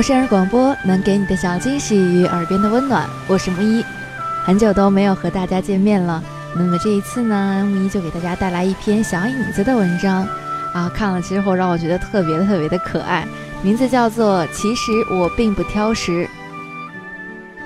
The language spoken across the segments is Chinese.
陌生人广播能给你的小惊喜与耳边的温暖，我是木一，很久都没有和大家见面了。那么这一次呢，木一就给大家带来一篇小影子的文章啊，看了之后让我觉得特别特别的可爱，名字叫做《其实我并不挑食》。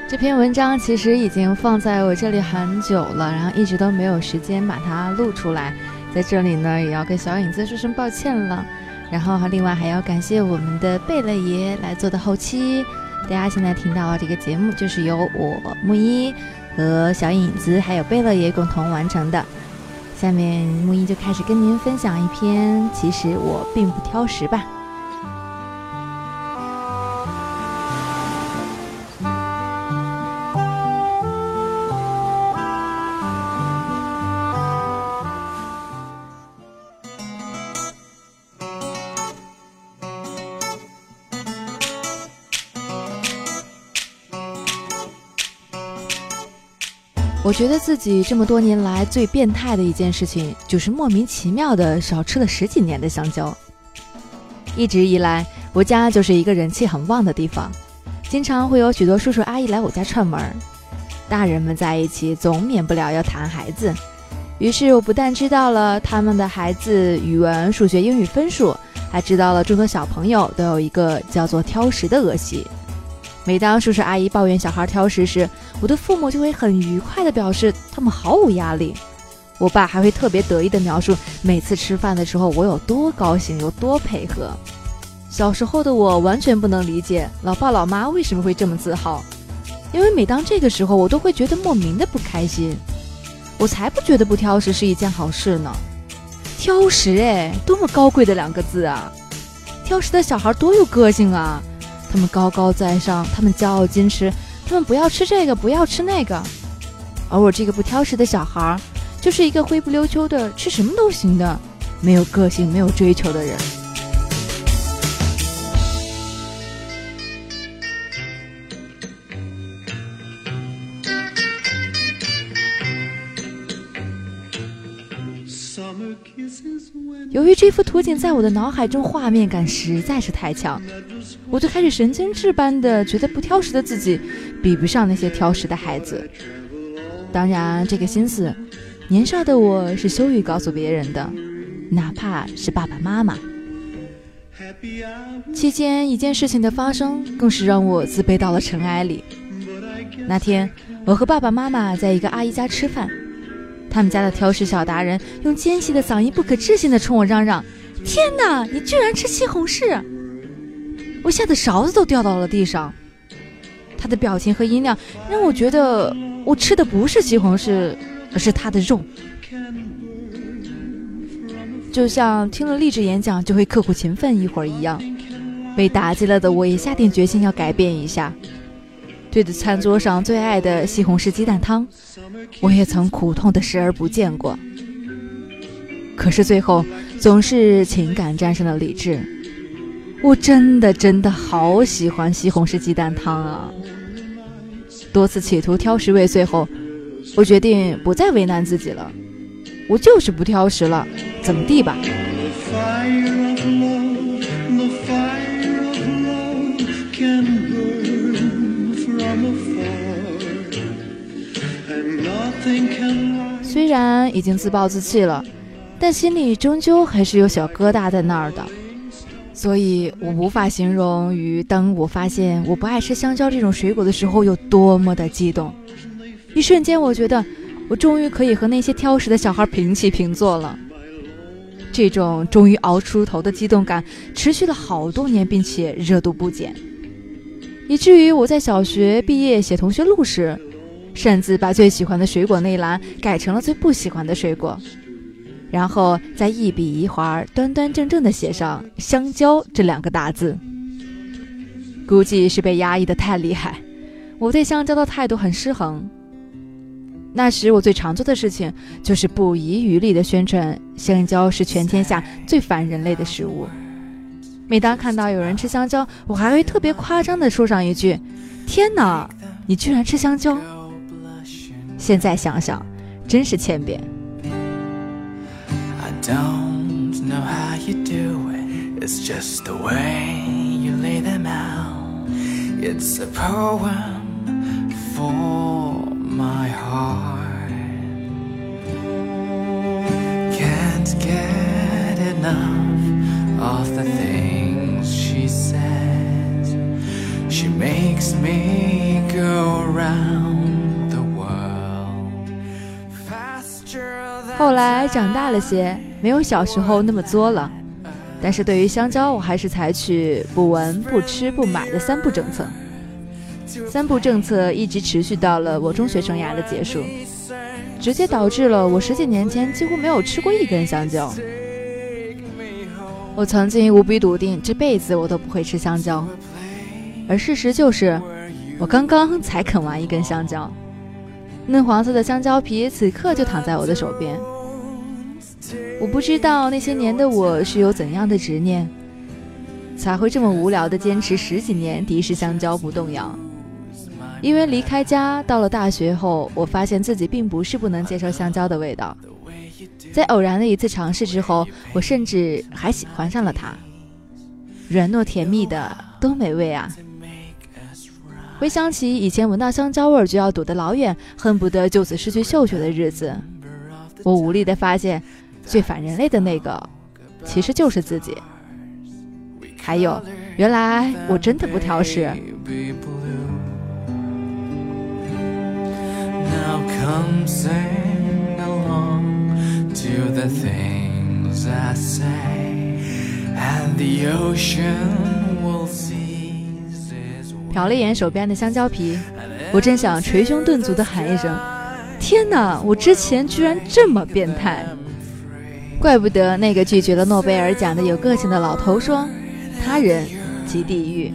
这篇文章其实已经放在我这里很久了，然后一直都没有时间把它录出来，在这里呢也要跟小影子说声抱歉了。然后另外还要感谢我们的贝勒爷来做的后期。大家现在听到这个节目，就是由我木一和小影子还有贝勒爷共同完成的。下面木一就开始跟您分享一篇，其实我并不挑食吧。我觉得自己这么多年来最变态的一件事情，就是莫名其妙的少吃了十几年的香蕉。一直以来，我家就是一个人气很旺的地方，经常会有许多叔叔阿姨来我家串门。大人们在一起总免不了要谈孩子，于是我不但知道了他们的孩子语文、数学、英语分数，还知道了众多小朋友都有一个叫做挑食的恶习。每当叔叔阿姨抱怨小孩挑食时，我的父母就会很愉快地表示他们毫无压力。我爸还会特别得意地描述每次吃饭的时候我有多高兴，有多配合。小时候的我完全不能理解老爸老妈为什么会这么自豪，因为每当这个时候，我都会觉得莫名的不开心。我才不觉得不挑食是一件好事呢！挑食，哎，多么高贵的两个字啊！挑食的小孩多有个性啊！他们高高在上，他们骄傲矜持，他们不要吃这个，不要吃那个。而我这个不挑食的小孩，就是一个灰不溜秋的，吃什么都行的，没有个性、没有追求的人。由于这幅图景在我的脑海中画面感实在是太强，我就开始神经质般的觉得不挑食的自己比不上那些挑食的孩子。当然，这个心思，年少的我是羞于告诉别人的，哪怕是爸爸妈妈。期间一件事情的发生，更是让我自卑到了尘埃里。那天，我和爸爸妈妈在一个阿姨家吃饭。他们家的挑食小达人用尖细的嗓音不可置信地冲我嚷嚷：“天哪，你居然吃西红柿！”我吓得勺子都掉到了地上。他的表情和音量让我觉得我吃的不是西红柿，而是他的肉。就像听了励志演讲就会刻苦勤奋一会儿一样，被打击了的我也下定决心要改变一下。对着餐桌上最爱的西红柿鸡蛋汤，我也曾苦痛的视而不见过。可是最后总是情感战胜了理智。我真的真的好喜欢西红柿鸡蛋汤啊！多次企图挑食未遂后，我决定不再为难自己了。我就是不挑食了，怎么地吧？虽然已经自暴自弃了，但心里终究还是有小疙瘩在那儿的，所以我无法形容于当我发现我不爱吃香蕉这种水果的时候有多么的激动。一瞬间，我觉得我终于可以和那些挑食的小孩平起平坐了。这种终于熬出头的激动感持续了好多年，并且热度不减，以至于我在小学毕业写同学录时。擅自把最喜欢的水果那栏改成了最不喜欢的水果，然后再一笔一划、端端正正地写上“香蕉”这两个大字。估计是被压抑的太厉害，我对香蕉的态度很失衡。那时我最常做的事情就是不遗余力地宣传香蕉是全天下最烦人类的食物。每当看到有人吃香蕉，我还会特别夸张地说上一句：“天哪，你居然吃香蕉！”现在想想，真是欠扁。It's a poem for my heart. Can't get enough of the things she says. She makes me go around 后来长大了些，没有小时候那么作了。但是对于香蕉，我还是采取不闻、不吃、不买的三不政策。三不政策一直持续到了我中学生涯的结束，直接导致了我十几年前几乎没有吃过一根香蕉。我曾经无比笃定这辈子我都不会吃香蕉，而事实就是，我刚刚才啃完一根香蕉，嫩黄色的香蕉皮此刻就躺在我的手边。我不知道那些年的我是有怎样的执念，才会这么无聊的坚持十几年敌视香蕉不动摇。因为离开家到了大学后，我发现自己并不是不能接受香蕉的味道。在偶然的一次尝试之后，我甚至还喜欢上了它，软糯甜蜜的，多美味啊！回想起以前闻到香蕉味就要躲得老远恨不得就此失去嗅觉的日子。我无力的发现最反人类的那个其实就是自己。还有原来我真的不挑食。Now comes sing along to the things i say and the ocean will see. 瞟了一眼手边的香蕉皮，我真想捶胸顿足的喊一声：“天哪！我之前居然这么变态！”怪不得那个拒绝了诺贝尔奖的有个性的老头说：“他人即地狱。”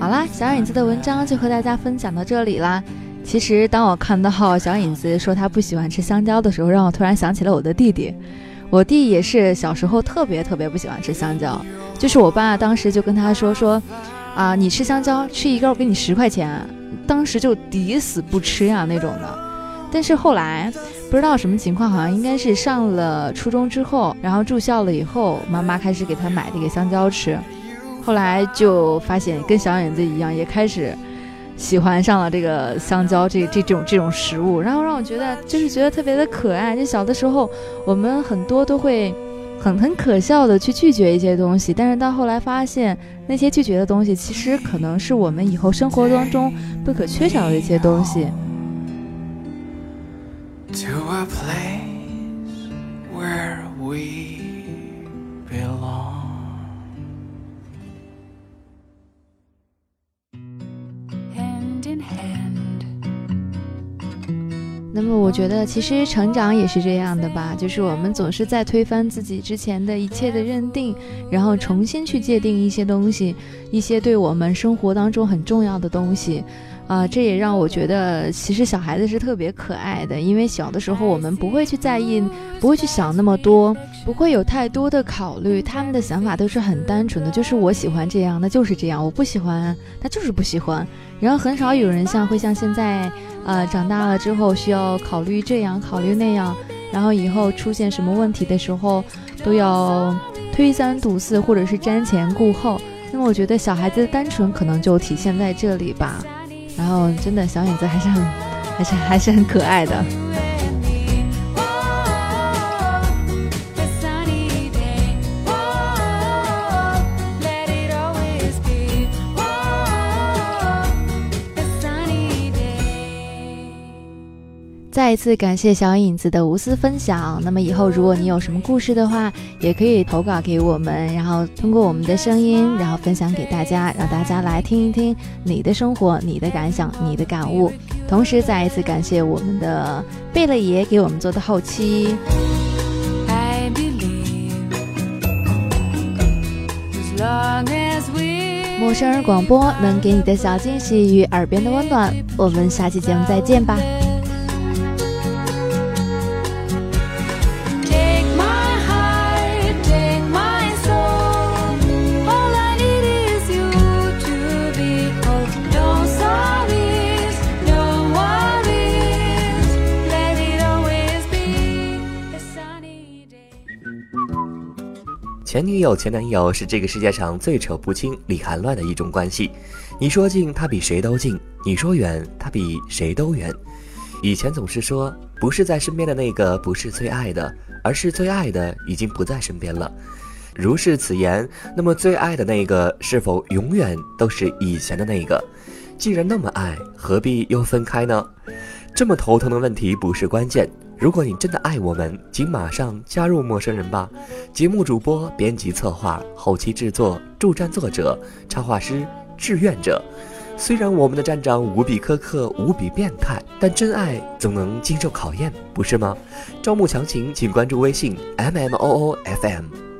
好啦，小影子的文章就和大家分享到这里啦。其实，当我看到小影子说他不喜欢吃香蕉的时候，让我突然想起了我的弟弟。我弟也是小时候特别特别不喜欢吃香蕉，就是我爸当时就跟他说说，啊，你吃香蕉，吃一根我给你十块钱。当时就抵死不吃呀那种的。但是后来不知道什么情况，好像应该是上了初中之后，然后住校了以后，妈妈开始给他买这个香蕉吃。后来就发现跟小影子一样，也开始喜欢上了这个香蕉这这种这种食物，然后让我觉得就是觉得特别的可爱。就小的时候，我们很多都会很很可笑的去拒绝一些东西，但是到后来发现那些拒绝的东西，其实可能是我们以后生活当中不可缺少的一些东西。那么我觉得，其实成长也是这样的吧，就是我们总是在推翻自己之前的一切的认定，然后重新去界定一些东西，一些对我们生活当中很重要的东西。啊，这也让我觉得，其实小孩子是特别可爱的，因为小的时候我们不会去在意，不会去想那么多，不会有太多的考虑，他们的想法都是很单纯的，就是我喜欢这样，那就是这样；我不喜欢，那就是不喜欢。然后很少有人像会像现在，呃，长大了之后需要考虑这样，考虑那样，然后以后出现什么问题的时候，都要推三阻四，或者是瞻前顾后。那么我觉得小孩子的单纯可能就体现在这里吧。然后，真的小影子还是很，还是还是很可爱的。再一次感谢小影子的无私分享。那么以后如果你有什么故事的话，也可以投稿给我们，然后通过我们的声音，然后分享给大家，让大家来听一听你的生活、你的感想、你的感悟。同时再一次感谢我们的贝勒爷给我们做的后期。陌生人广播能给你的小惊喜与耳边的温暖，我们下期节目再见吧。前女友、前男友是这个世界上最扯不清、理还乱的一种关系。你说近，他比谁都近；你说远，他比谁都远。以前总是说，不是在身边的那个不是最爱的，而是最爱的已经不在身边了。如是此言，那么最爱的那个是否永远都是以前的那个？既然那么爱，何必又分开呢？这么头疼的问题不是关键。如果你真的爱我们，请马上加入陌生人吧。节目主播、编辑、策划、后期制作、助战作者、插画师、志愿者。虽然我们的站长无比苛刻、无比变态，但真爱总能经受考验，不是吗？招募详情请关注微信 m m o o f m。